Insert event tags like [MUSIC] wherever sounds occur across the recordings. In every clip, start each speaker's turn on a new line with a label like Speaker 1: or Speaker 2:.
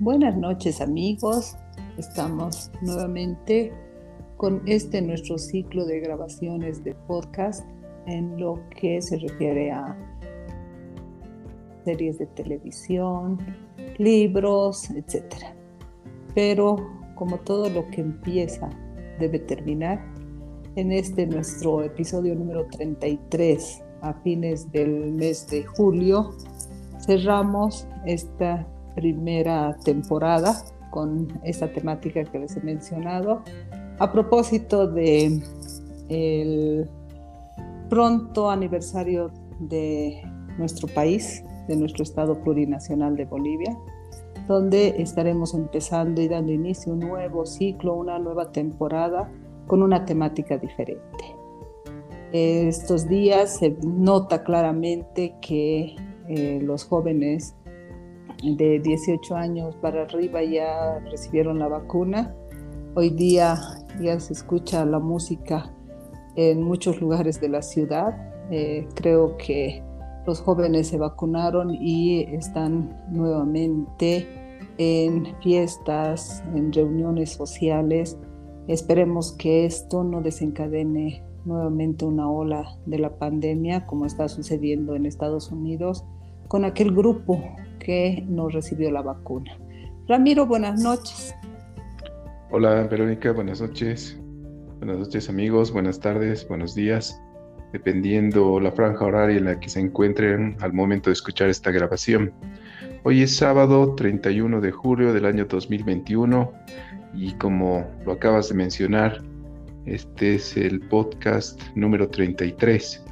Speaker 1: Buenas noches amigos, estamos nuevamente con este nuestro ciclo de grabaciones de podcast en lo que se refiere a series de televisión, libros, etc. Pero como todo lo que empieza debe terminar, en este nuestro episodio número 33 a fines del mes de julio cerramos esta primera temporada con esta temática que les he mencionado a propósito de el pronto aniversario de nuestro país, de nuestro Estado plurinacional de Bolivia, donde estaremos empezando y dando inicio a un nuevo ciclo, una nueva temporada con una temática diferente. Estos días se nota claramente que eh, los jóvenes de 18 años para arriba ya recibieron la vacuna. Hoy día ya se escucha la música en muchos lugares de la ciudad. Eh, creo que los jóvenes se vacunaron y están nuevamente en fiestas, en reuniones sociales. Esperemos que esto no desencadene nuevamente una ola de la pandemia como está sucediendo en Estados Unidos con aquel grupo que no recibió la vacuna. Ramiro, buenas noches.
Speaker 2: Hola Verónica, buenas noches. Buenas noches amigos, buenas tardes, buenos días, dependiendo la franja horaria en la que se encuentren al momento de escuchar esta grabación. Hoy es sábado 31 de julio del año 2021 y como lo acabas de mencionar, este es el podcast número 33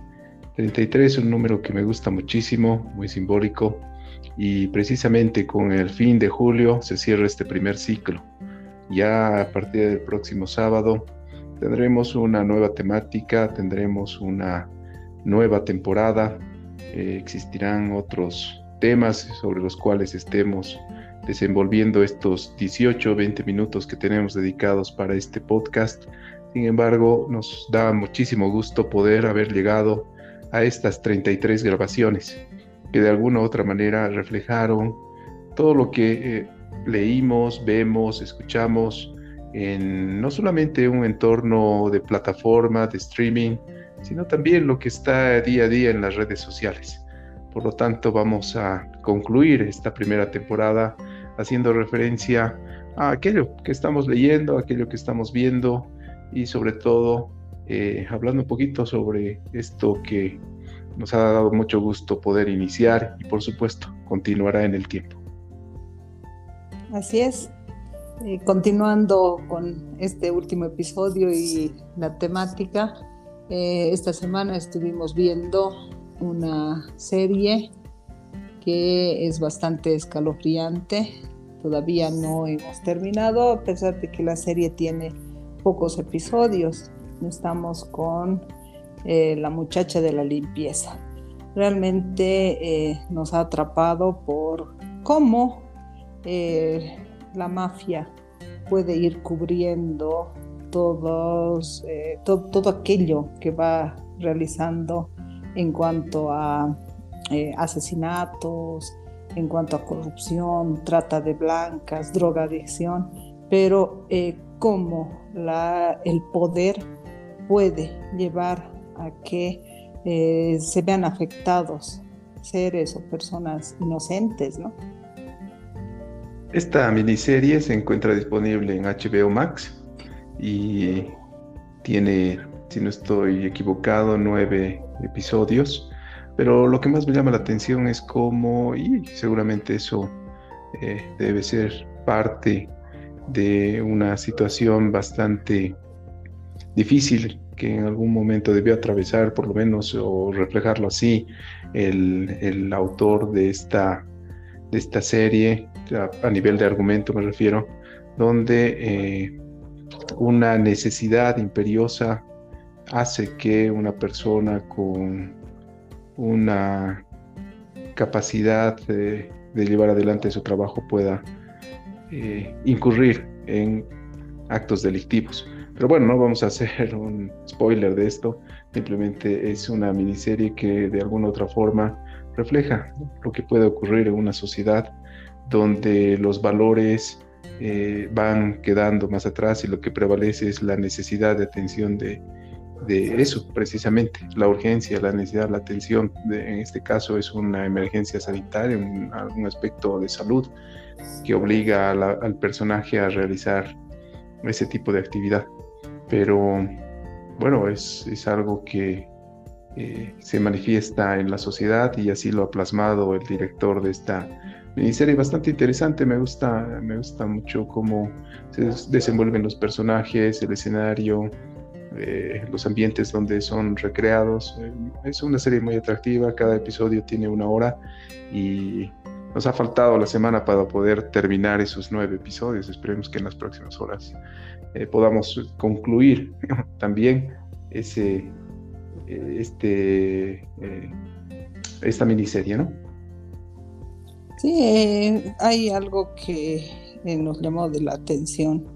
Speaker 2: 33 es un número que me gusta muchísimo, muy simbólico, y precisamente con el fin de julio se cierra este primer ciclo. Ya a partir del próximo sábado tendremos una nueva temática, tendremos una nueva temporada, eh, existirán otros temas sobre los cuales estemos desenvolviendo estos 18 o 20 minutos que tenemos dedicados para este podcast. Sin embargo, nos da muchísimo gusto poder haber llegado a estas 33 grabaciones que de alguna u otra manera reflejaron todo lo que eh, leímos, vemos, escuchamos en no solamente un entorno de plataforma, de streaming, sino también lo que está día a día en las redes sociales. Por lo tanto, vamos a concluir esta primera temporada haciendo referencia a aquello que estamos leyendo, aquello que estamos viendo y sobre todo eh, hablando un poquito sobre esto que nos ha dado mucho gusto poder iniciar y por supuesto continuará en el tiempo.
Speaker 1: Así es. Eh, continuando con este último episodio y la temática, eh, esta semana estuvimos viendo una serie que es bastante escalofriante. Todavía no hemos terminado, a pesar de que la serie tiene pocos episodios. Estamos con eh, La muchacha de la limpieza. Realmente eh, nos ha atrapado por cómo eh, la mafia puede ir cubriendo todos, todo aquello que va realizando en cuanto a asesinatos, en cuanto a corrupción, trata de blancas, drogadicción, pero cómo la, el poder puede llevar a que eh, se vean afectados seres o personas inocentes, ¿no?
Speaker 2: Esta miniserie se encuentra disponible en HBO Max y tiene, si no estoy equivocado, nueve episodios. Pero lo que más me llama la atención es cómo, y seguramente eso eh, debe ser parte de una situación bastante difícil que en algún momento debió atravesar, por lo menos, o reflejarlo así, el, autor de esta, de esta serie, a, nivel de argumento me refiero, donde eh, una necesidad imperiosa hace que una persona con una capacidad de, llevar adelante su trabajo pueda eh, incurrir en actos delictivos. Pero bueno, no vamos a hacer un spoiler de esto, simplemente es una miniserie que de alguna otra forma refleja lo que puede ocurrir en una sociedad donde los valores eh, van quedando más atrás y lo que prevalece es la necesidad de atención de, eso, precisamente, la urgencia, la necesidad, la atención. en este caso es una emergencia sanitaria, un, un aspecto de salud que obliga al personaje a realizar ese tipo de actividad. Pero bueno, es, es algo que eh, se manifiesta en la sociedad y así lo ha plasmado el director de esta miniserie bastante interesante. Me gusta, me gusta mucho cómo se desenvuelven los personajes, el escenario, eh, los ambientes donde son recreados. Eh, es una serie muy atractiva, cada episodio tiene una hora y nos ha faltado la semana para poder terminar esos nueve episodios. Esperemos que en las próximas horas eh, podamos concluir también ese, este, esta miniserie, ¿no?
Speaker 1: Sí, hay algo que nos llamó de la atención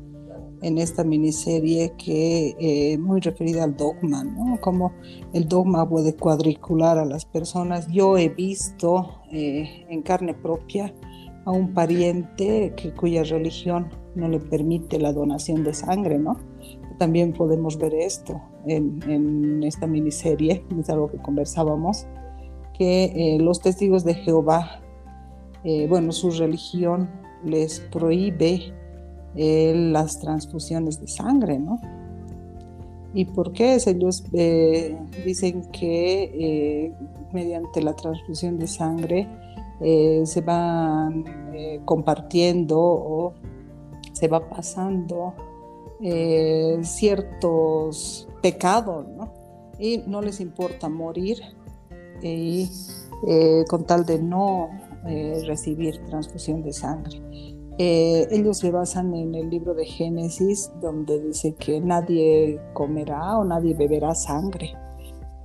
Speaker 1: en esta miniserie que eh, muy referida al dogma, ¿no? Cómo el dogma puede cuadricular a las personas. Yo he visto eh, en carne propia a un pariente que, cuya religión no le permite la donación de sangre, ¿no? También podemos ver esto en, en esta miniserie, [LAUGHS] es algo que conversábamos, que eh, los testigos de Jehová, bueno, su religión les prohíbe las transfusiones de sangre, ¿no? ¿Y por qué? Ellos eh, dicen que eh, mediante la transfusión de sangre eh, se van compartiendo o se va pasando ciertos pecados, ¿no? Y no les importa morir y con tal de no recibir transfusión de sangre. Eh, ellos se basan en el libro de Génesis, donde dice que nadie comerá o nadie beberá sangre.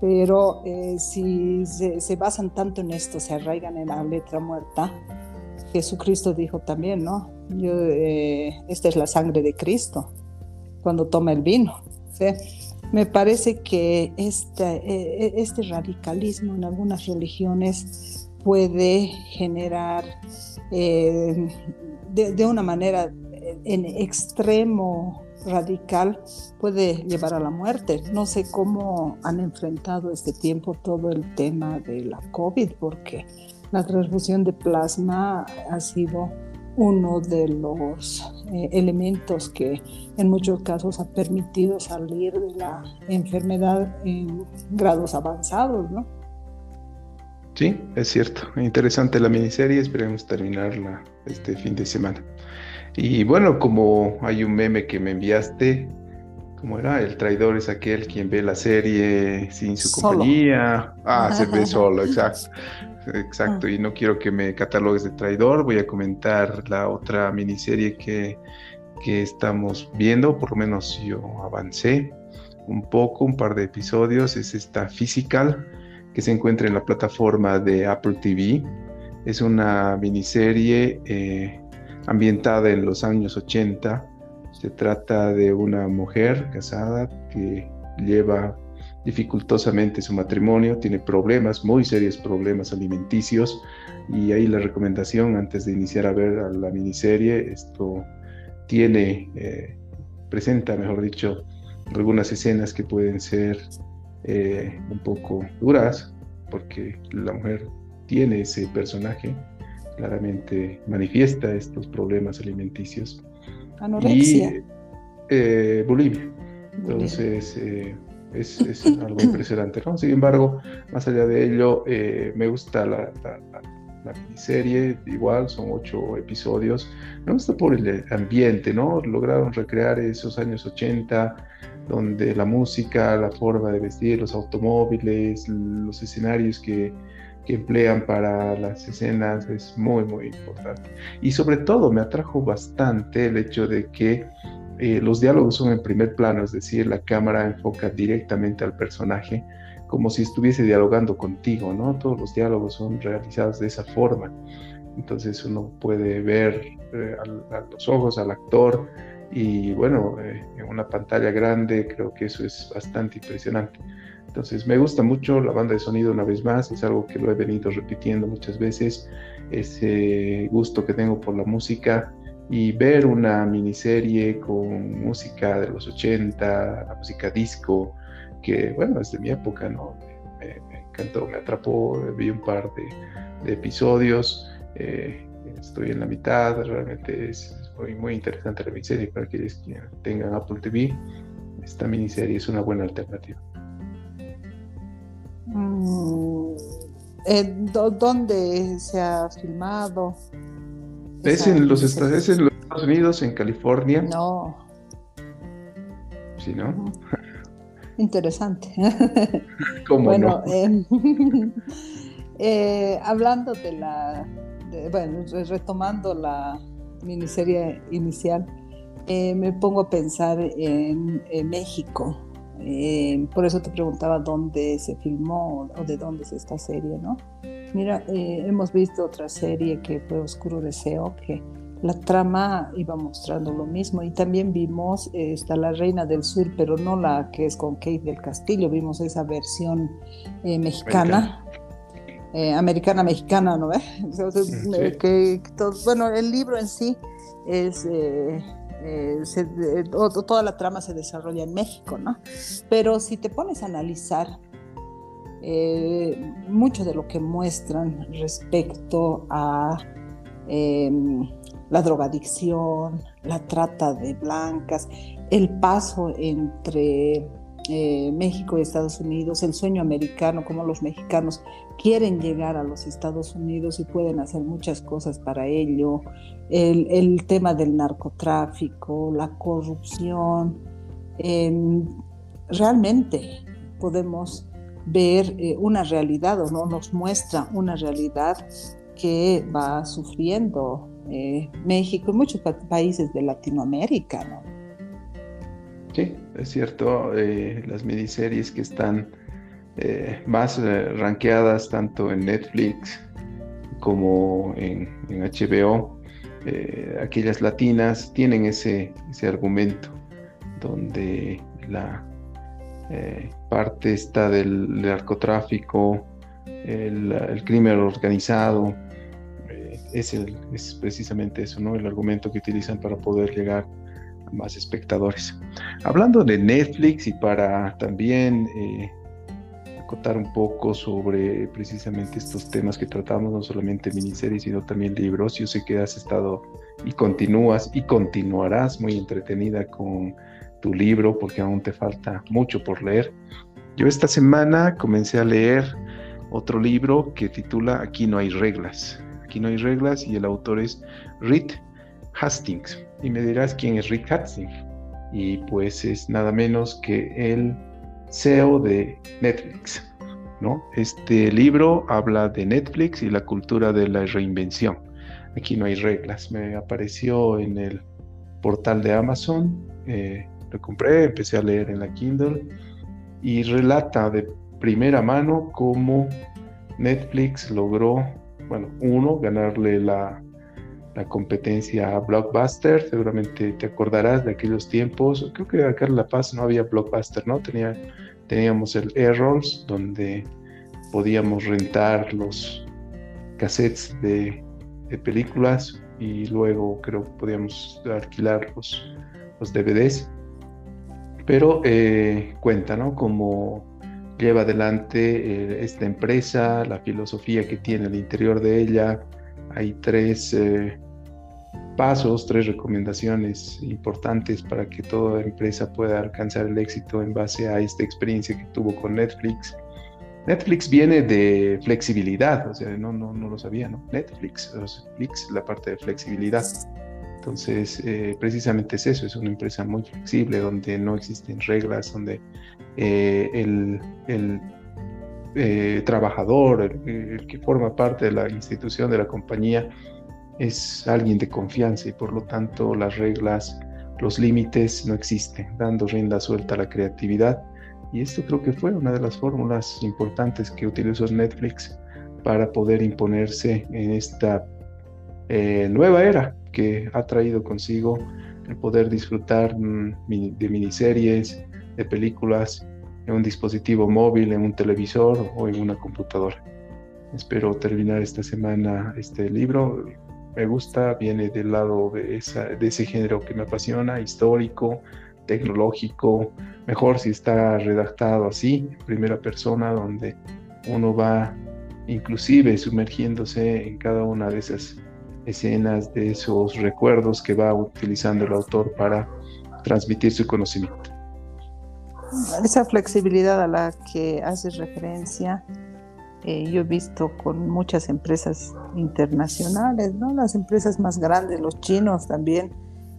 Speaker 1: Pero eh, si se, basan tanto en esto, se arraigan en la letra muerta, Jesucristo dijo también, ¿no? Eh, esta es la sangre de Cristo, cuando toma el vino. Me parece que este, este radicalismo en algunas religiones puede generar de, una manera en extremo radical puede llevar a la muerte. No sé cómo han enfrentado este tiempo todo el tema de la COVID, porque la transfusión de plasma ha sido uno de los eh, elementos que en muchos casos ha permitido salir de la enfermedad en grados avanzados, ¿no?
Speaker 2: Sí, es cierto. Interesante la miniserie. Esperemos terminarla este fin de semana. Y bueno, como hay un meme que me enviaste, ¿cómo era? El traidor es aquel quien ve la serie sin su compañía. Ah, se ve [LAUGHS] solo, exacto. Exacto. Y no quiero que me catalogues de traidor. Voy a comentar la otra miniserie que, que estamos viendo. Por lo menos yo avancé un poco, un par de episodios. Es esta Physical que se encuentra en la plataforma de Apple TV. Es una miniserie eh, ambientada en los años 80. Se trata de una mujer casada que lleva dificultosamente su matrimonio, tiene problemas, muy serios problemas alimenticios y ahí la recomendación antes de iniciar a ver la miniserie, esto tiene, eh, presenta, mejor dicho, algunas escenas que pueden ser eh, un poco duras, porque la mujer tiene ese personaje, claramente manifiesta estos problemas alimenticios.
Speaker 1: Anorexia.
Speaker 2: Y eh, bulimia. Entonces, eh, es, algo [CLEARS THROAT] impresionante. ¿no? Sin embargo, más allá de ello, me gusta la, la, la, miniserie, igual son ocho episodios. Me gusta por el ambiente, ¿no? Lograron recrear esos años 80 donde la música, la forma de vestir, los automóviles, los escenarios que, emplean para las escenas es muy, muy importante. Y sobre todo me atrajo bastante el hecho de que eh, los diálogos son en primer plano, es decir, la cámara enfoca directamente al personaje como si estuviese dialogando contigo, ¿no? Todos los diálogos son realizados de esa forma. Entonces uno puede ver eh, a los ojos al actor, y bueno, eh, en una pantalla grande creo que eso es bastante impresionante. Entonces me gusta mucho la banda de sonido una vez más, es algo que lo he venido repitiendo muchas veces, ese gusto que tengo por la música y ver una miniserie con música de los 80, la música disco, que bueno, es de mi época, ¿no? Me, encantó, me atrapó, vi un par de, episodios, eh, estoy en la mitad, realmente es muy, muy interesante la miniserie para aquellos que tengan Apple TV, esta miniserie es una buena alternativa.
Speaker 1: Mm, ¿Dónde se ha filmado?
Speaker 2: Es en, los, es en los Estados Unidos, en California.
Speaker 1: No.
Speaker 2: Sí, ¿no?
Speaker 1: Interesante. [LAUGHS]
Speaker 2: ¿Cómo bueno, no?
Speaker 1: Em, [LAUGHS] eh, hablando de la, bueno, retomando la miniserie inicial, eh, me pongo a pensar en, México. Eh, por eso te preguntaba dónde se filmó o de dónde es esta serie, ¿no? Mira, hemos visto otra serie que fue Oscuro Deseo, que la trama iba mostrando lo mismo y también vimos está La Reina del Sur, pero no la que es con Kate del Castillo, vimos esa versión eh, mexicana. Eh, americana mexicana, ¿no ves? [LAUGHS] Eh, que, bueno, el libro en sí es toda la trama se desarrolla en México, ¿no? Pero si te pones a analizar mucho de lo que muestran respecto a em, la drogadicción, la trata de blancas, el paso entre eh, México y Estados Unidos, el sueño americano, como los mexicanos quieren llegar a los Estados Unidos y pueden hacer muchas cosas para ello, el, tema del narcotráfico, la corrupción. Em, realmente podemos ver eh, una realidad o no nos muestra una realidad que va sufriendo eh, México y muchos países de Latinoamérica, ¿no?
Speaker 2: Sí, es cierto, eh, las miniseries que están eh, más rankeadas tanto en Netflix como en, HBO, aquellas latinas tienen ese, ese argumento donde la parte está del narcotráfico, el crimen organizado, es, el, es precisamente eso, ¿no? El argumento que utilizan para poder llegar a más espectadores. Hablando de Netflix y para también eh, acotar un poco sobre precisamente estos temas que tratamos, no solamente miniseries, sino también libros. Yo sé que has estado y continúas y continuarás muy entretenida con tu libro porque aún te falta mucho por leer. Yo esta semana comencé a leer otro libro que titula Aquí no hay reglas. Aquí no hay reglas y el autor es Reed Hastings. Y me dirás quién es Reed Hastings. Y pues es nada menos que el CEO de Netflix. ¿no? Este libro habla de Netflix y la cultura de la reinvención. Aquí no hay reglas. Me apareció en el portal de Amazon. Eh, lo compré, empecé a leer en la Kindle y relata de primera mano cómo Netflix logró bueno, uno, ganarle la, competencia a Blockbuster, seguramente te acordarás de aquellos tiempos, creo que acá en La Paz no había Blockbuster, ¿no? Tenía, teníamos el Errols, donde podíamos rentar los cassettes de, películas y luego creo que podíamos alquilar los, los DVDs. Pero eh, cuenta, ¿no? Como lleva adelante eh, esta empresa, la filosofía que tiene al interior de ella. Hay tres eh, pasos, tres recomendaciones importantes para que toda empresa pueda alcanzar el éxito en base a esta experiencia que tuvo con Netflix. Netflix viene de flexibilidad, o sea, no, no, no lo sabía, ¿no? Netflix, Netflix, la parte de flexibilidad. Entonces, eh, precisamente es eso, es una empresa muy flexible, donde no existen reglas, donde eh, el, eh, trabajador, el, que forma parte de la institución de la compañía, es alguien de confianza y por lo tanto las reglas, los límites no existen, dando rienda suelta a la creatividad. Y esto creo que fue una de las fórmulas importantes que utilizó Netflix para poder imponerse en esta nueva era que ha traído consigo el poder disfrutar mm, de miniseries, de películas en un dispositivo móvil, en un televisor o en una computadora. Espero terminar esta semana este libro. Me gusta, viene del lado de, de ese género que me apasiona, histórico, tecnológico, mejor si está redactado así, en primera persona, donde uno va inclusive sumergiéndose en cada una de esas escenas, de esos recuerdos que va utilizando el autor para transmitir su conocimiento.
Speaker 1: Esa flexibilidad a la que haces referencia, eh, yo he visto con muchas empresas internacionales, ¿no? las empresas más grandes, los chinos también,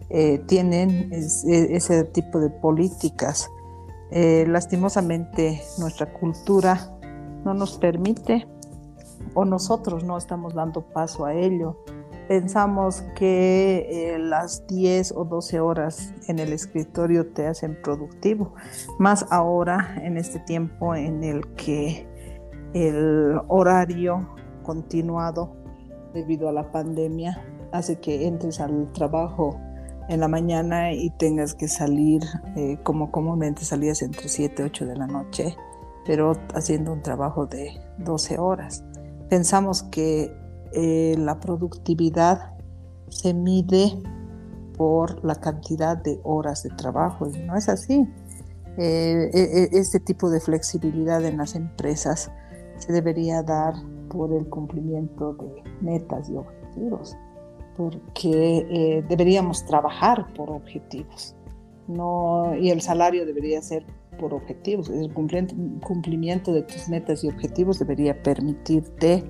Speaker 1: eh, tienen e, ese tipo de políticas. Eh, lastimosamente nuestra cultura no nos permite o nosotros no estamos dando paso a ello. Pensamos que eh, las 10 o 12 horas en el escritorio te hacen productivo, más ahora en este tiempo en el que el horario continuado debido a la pandemia hace que entres al trabajo en la mañana y tengas que salir eh, como comúnmente salías entre 7 y 8 de la noche, pero haciendo un trabajo de 12 horas. Pensamos que eh, la productividad se mide por la cantidad de horas de trabajo y no es así. Eh, e, e, este tipo de flexibilidad en las empresas se debería dar por el cumplimiento de metas y objetivos porque eh, deberíamos trabajar por objetivos, no, y el salario debería ser por objetivos. El cumplimiento de tus metas y objetivos debería permitirte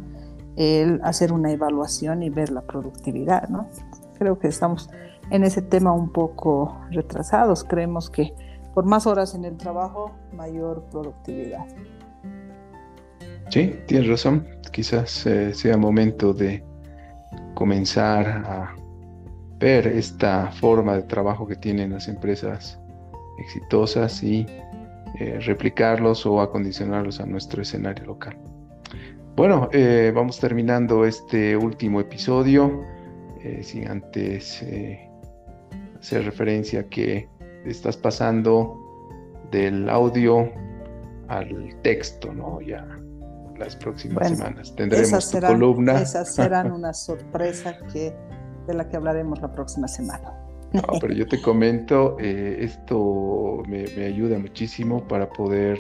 Speaker 1: el hacer una evaluación y ver la productividad, ¿no? Creo que estamos en ese tema un poco retrasados. Creemos que por más horas en el trabajo, mayor productividad.
Speaker 2: Sí, tienes razón. Quizás eh, sea momento de comenzar a ver esta forma de trabajo que tienen las empresas exitosas y eh, replicarlos o acondicionarlos a nuestro escenario local. Bueno, eh, vamos terminando este último episodio, eh, sin antes hacer referencia que estás pasando del audio al texto, ¿no? Ya las próximas semanas. Tendremos tu columna.
Speaker 1: Esas serán [LAUGHS] una sorpresa que, de la que hablaremos la próxima semana.
Speaker 2: No, pero yo te comento, eh, esto me, ayuda muchísimo para poder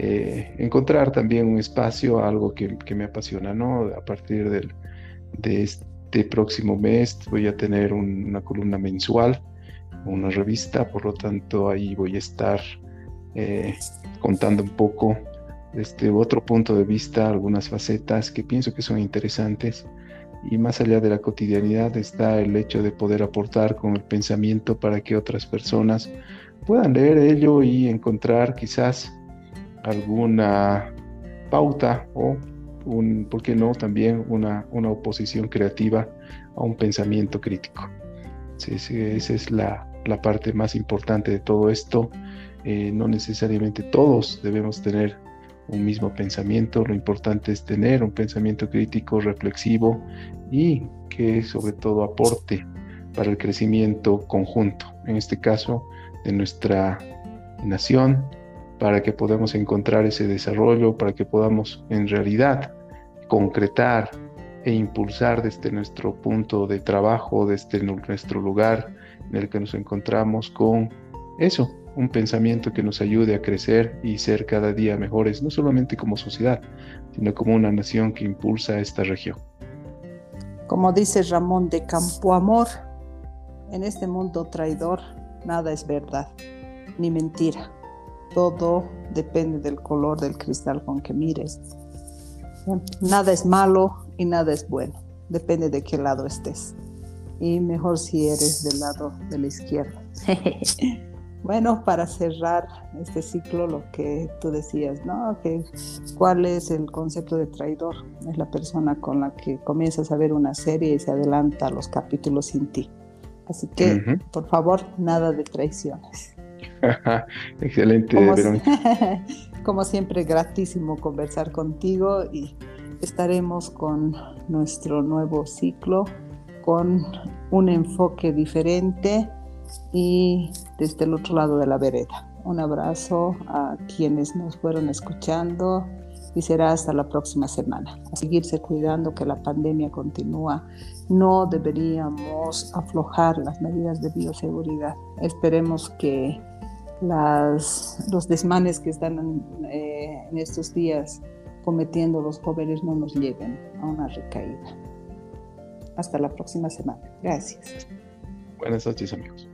Speaker 2: eh, encontrar también un espacio, algo que, me apasiona, ¿no? A partir del, de este próximo mes voy a tener una columna mensual, una revista, por lo tanto ahí voy a estar eh, contando un poco desde otro punto de vista algunas facetas que pienso que son interesantes y más allá de la cotidianidad está el hecho de poder aportar con el pensamiento para que otras personas puedan leer ello y encontrar quizás alguna pauta o un, ¿por qué no?, también una, una oposición creativa a un pensamiento crítico. Sí, sí, esa es la, la, parte más importante de todo esto. Eh, no necesariamente todos debemos tener un mismo pensamiento, lo importante es tener un pensamiento crítico, reflexivo y que sobre todo aporte para el crecimiento conjunto, en este caso de nuestra nación, para que podamos encontrar ese desarrollo, para que podamos en realidad concretar e impulsar desde nuestro punto de trabajo, desde nuestro lugar en el que nos encontramos con eso, un pensamiento que nos ayude a crecer y ser cada día mejores, no solamente como sociedad, sino como una nación que impulsa esta región.
Speaker 1: Como dice Ramón de Campoamor, en este mundo traidor nada es verdad, ni mentira. Todo depende del color del cristal con que mires. Nada es malo y nada es bueno, depende de qué lado estés. Y mejor si eres del lado de la izquierda. [LAUGHS] Bueno, para cerrar este ciclo, lo que tú decías, ¿no? Que, ¿Cuál es el concepto de traidor? Es la persona con la que comienzas a ver una serie y se adelanta los capítulos sin ti. Así que, por favor, nada de traiciones. [LAUGHS]
Speaker 2: Excelente,
Speaker 1: como, [LAUGHS] como siempre, gratísimo conversar contigo y estaremos con nuestro nuevo ciclo con un enfoque diferente y desde el otro lado de la vereda. Un abrazo a quienes nos fueron escuchando y será hasta la próxima semana. A seguirse cuidando que la pandemia continúa. No deberíamos aflojar las medidas de bioseguridad. Esperemos que las, los desmanes que están eh, en estos días cometiendo los jóvenes no nos lleven a una recaída. Hasta la próxima semana. Gracias.
Speaker 2: Buenas noches amigos.